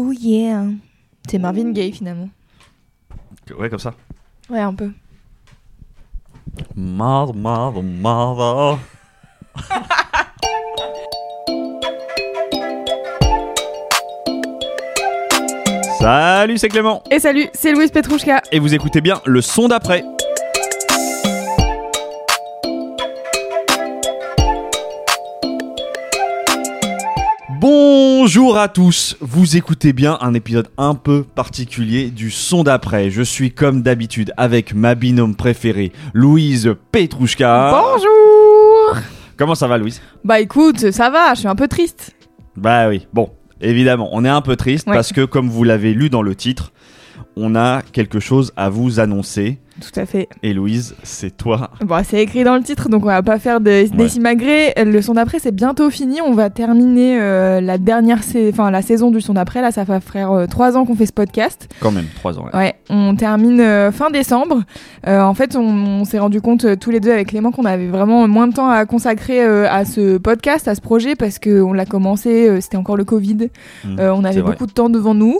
Oh yeah. C'est Marvin Gaye finalement. Ouais, comme ça. Ouais, un peu. Mother, mother, mother. Salut, c'est Clément. Et salut, c'est Louise Petrouchka. Et vous écoutez bien le son d'après. Bonjour à tous, vous écoutez bien un épisode un peu particulier du son d'après. Je suis comme d'habitude avec ma binôme préférée, Louise Petrouchka. Bonjour Comment ça va Louise? Bah écoute, ça va, je suis un peu triste. Bah oui, bon, évidemment, on est un peu triste Ouais. parce que comme vous l'avez lu dans le titre, on a quelque chose à vous annoncer. Tout à fait. Et Louise, c'est toi. Bon, c'est écrit dans le titre, donc on va pas faire de décimagré. Le son d'après, c'est bientôt fini. On va terminer euh, la dernière, enfin la saison du son d'après. Là, ça va faire euh, trois ans qu'on fait ce podcast. Quand même, trois ans. ouais. Ouais, on termine euh, fin décembre. En fait, on, on s'est rendu compte tous les deux avec Clément qu'on avait vraiment moins de temps à consacrer à ce podcast, à ce projet, parce que on l'a commencé, c'était encore le Covid. Mm, Euh, on avait vrai. beaucoup de temps devant nous.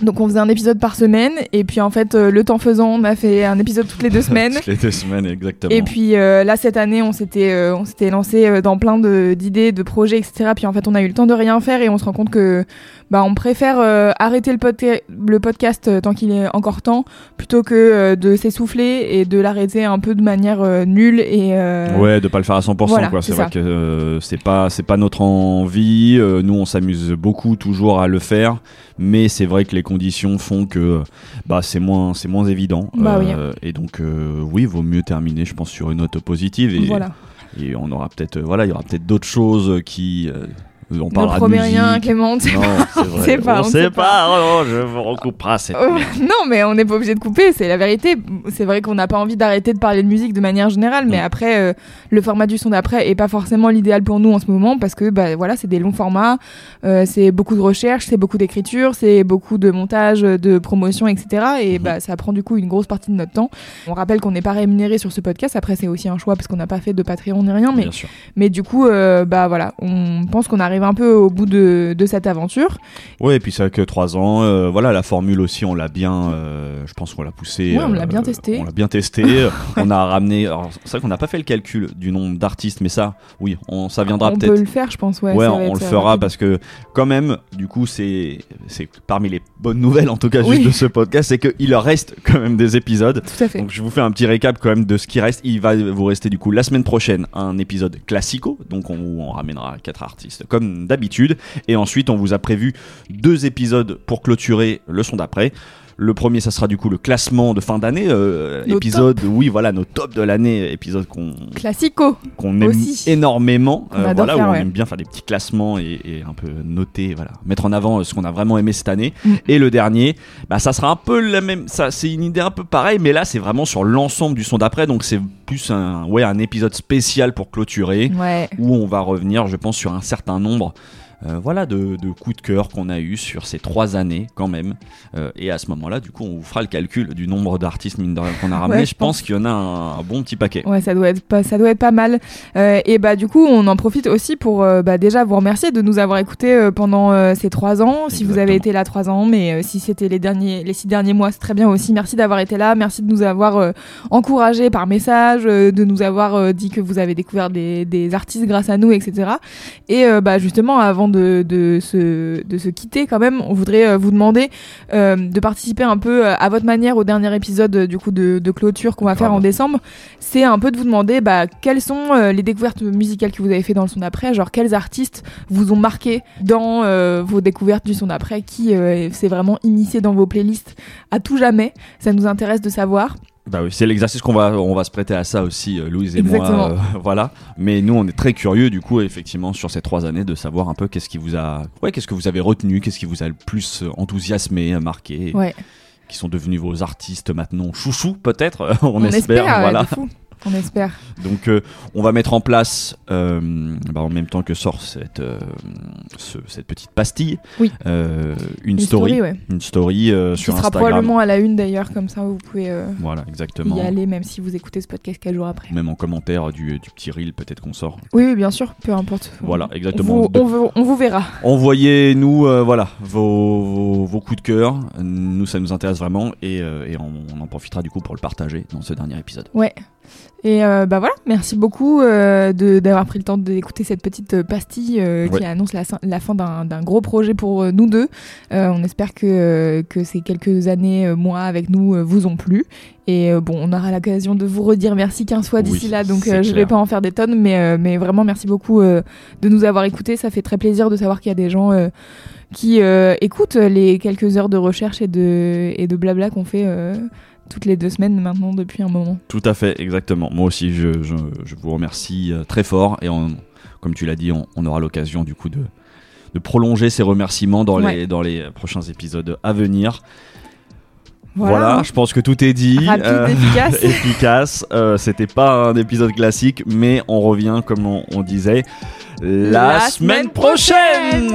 Donc on faisait un épisode par semaine et puis en fait euh, le temps faisant on a fait un épisode toutes les deux semaines Toutes les deux semaines, exactement. et puis euh, là cette année on s'était euh, on s'était lancé euh, dans plein d'idées de projets etc puis en fait on a eu le temps de rien faire et on se rend compte que bah on préfère euh, arrêter le, podca- le podcast tant qu'il est encore temps plutôt que de s'essouffler et de l'arrêter un peu de manière nulle et euh, Ouais, de pas le faire à 100%. Voilà, quoi. C'est vrai que c'est pas c'est pas notre envie. Nous, on s'amuse beaucoup toujours à le faire, mais c'est vrai que les conditions font que bah c'est moins c'est moins évident. Bah oui. Euh, Et donc euh, oui, vaut mieux terminer, je pense, sur une note positive. Et, voilà et on aura peut-être euh, voilà, il y aura peut-être d'autres choses qui euh, on ne parlera promets rien Clément on sait pas, on, sait pas. Oh, je vous recoupera cette Oh, non, mais on n'est pas obligé de couper, c'est la vérité. C'est vrai qu'on n'a pas envie d'arrêter de parler de musique de manière générale, mais Mm. après, euh, le format du son d'après est pas forcément l'idéal pour nous en ce moment parce que bah, voilà, c'est des longs formats, euh, c'est beaucoup de recherche, c'est beaucoup d'écriture, c'est beaucoup de montage, de promotion, etc. Et Mhm. bah, ça prend du coup une grosse partie de notre temps. On rappelle qu'on n'est pas rémunéré sur ce podcast. Après, c'est aussi un choix parce qu'on n'a pas fait de Patreon ni rien, mais Bien sûr. mais du coup, euh, bah voilà, on pense qu'on arrive un peu au bout de, de cette aventure. Ouais, et puis c'est vrai que trois ans, euh, voilà, la formule aussi, on l'a bien, euh, je pense qu'on l'a poussé. Ouais, on l'a bien testé. On l'a bien testé. on a ramené. alors, C'est vrai qu'on n'a pas fait le calcul du nombre d'artistes, mais ça, oui, on, ça viendra on peut peut-être. le faire, je pense. Ouais, Ouais, ça on, le euh, fera rapide. parce que quand même, du coup, c'est c'est parmi les bonnes nouvelles en tout cas juste Oui. de ce podcast, c'est qu'il reste quand même des épisodes. Tout à fait. Donc je vous fais un petit récap quand même de ce qui reste. Il va vous rester du coup la semaine prochaine un épisode classico, donc on, où on ramènera quatre artistes comme d'habitude. Et ensuite on vous a prévu deux épisodes pour clôturer le son d'après. Le premier, ça sera du coup le classement de fin d'année, euh, épisode, oui, voilà, nos tops de l'année, épisode qu'on Classico. qu'on aime Aussi. énormément, On euh, voilà, faire, où on ouais. aime bien faire des petits classements et, et un peu noter, voilà, mettre en avant euh, ce qu'on a vraiment aimé cette année. Mm. Et le dernier, bah ça sera un peu la même, ça c'est une idée un peu pareille, mais là c'est vraiment sur l'ensemble du son d'après, donc c'est plus un, ouais, un épisode spécial pour clôturer, Ouais. où on va revenir, je pense, sur un certain nombre. Euh, voilà de, de coups de cœur qu'on a eu sur ces trois années quand même Euh, et à ce moment-là du coup on vous fera le calcul du nombre d'artistes mine de rien qu'on a ramené Ouais, je pense pense. qu'il y en a un, un bon petit paquet Ouais, ça doit être pas, ça doit être pas mal. Euh, et bah du coup, on en profite aussi pour bah, déjà vous remercier de nous avoir écoutés pendant ces trois ans. Si vous avez été là trois ans, mais si c'était les derniers, les six derniers mois, c'est très bien aussi. Merci d'avoir été là. Merci de nous avoir encouragés par message, de nous avoir dit que vous avez découvert des, des artistes grâce à nous, etc. Et bah justement, avant de, de se de se quitter, quand même, on voudrait euh, vous demander euh, de participer un peu euh, à votre manière au dernier épisode du coup de, de clôture qu'on va faire en décembre. C'est un peu de vous demander bah, quelles sont les découvertes musicales que vous avez fait dans le son d'après, genre quels artistes vous ont marqué dans euh, vos découvertes du son d'après, qui euh, s'est vraiment immiscé dans vos playlists à tout jamais. Ça nous intéresse de savoir. Bah oui, c'est l'exercice qu'on va, on va se prêter à ça aussi, euh, Louise et Exactement. moi. euh, voilà. Mais nous, on est très curieux, du coup, effectivement, sur ces trois années, de savoir un peu qu'est-ce qui vous a, ouais, qu'est-ce que vous avez retenu, qu'est-ce qui vous a le plus euh, enthousiasmé, marqué, Ouais. qui sont devenus vos artistes maintenant chouchous, peut-être, on, On, espère, voilà. On espère. Donc, euh, on va mettre en place, euh, bah, en même temps que sort cette, euh, ce- cette petite pastille, Oui. une, Une story, ouais. une story sur sera Instagram. probablement à la une d'ailleurs, comme ça vous pouvez Voilà, exactement. y aller, même si vous écoutez ce podcast quelques jours après. Même en commentaire du, du petit reel, peut-être qu'on sort. Oui, oui, bien sûr, peu importe. Voilà, On exactement. vous, on vous- on vous verra. Envoyez-nous voilà vos, vos, vos coups de cœur. Nous, ça nous intéresse vraiment et, et on, on en profitera du coup pour le partager dans ce dernier épisode. Ouais. Et euh, bah voilà, merci beaucoup euh, d'avoir pris le temps d'écouter cette petite euh, pastille euh, Ouais. qui annonce la, fin- la fin d'un gros projet pour nous deux. On espère que, que ces quelques années, mois avec nous vous ont plu. Et bon, on aura l'occasion de vous redire merci 15 fois d'ici Oui, là, donc je vais clair. pas en faire des tonnes, mais, mais vraiment merci beaucoup de nous avoir écoutés. Ça fait très plaisir de savoir qu'il y a des gens qui écoutent les quelques heures de recherche et de, et de blabla qu'on fait toutes les deux semaines maintenant depuis un moment. Tout à fait, exactement. Moi aussi, je, je, je vous remercie euh, très fort et on- comme tu l'as dit, on, on aura l'occasion du coup de, de prolonger ces remerciements dans, les, dans les prochains épisodes à venir. Voilà, Voilà, je pense que tout est dit. Rapide, Euh, efficace. efficace. Euh, C'était pas un épisode classique, mais on revient, comme on, on disait, la, La semaine semaine prochaine.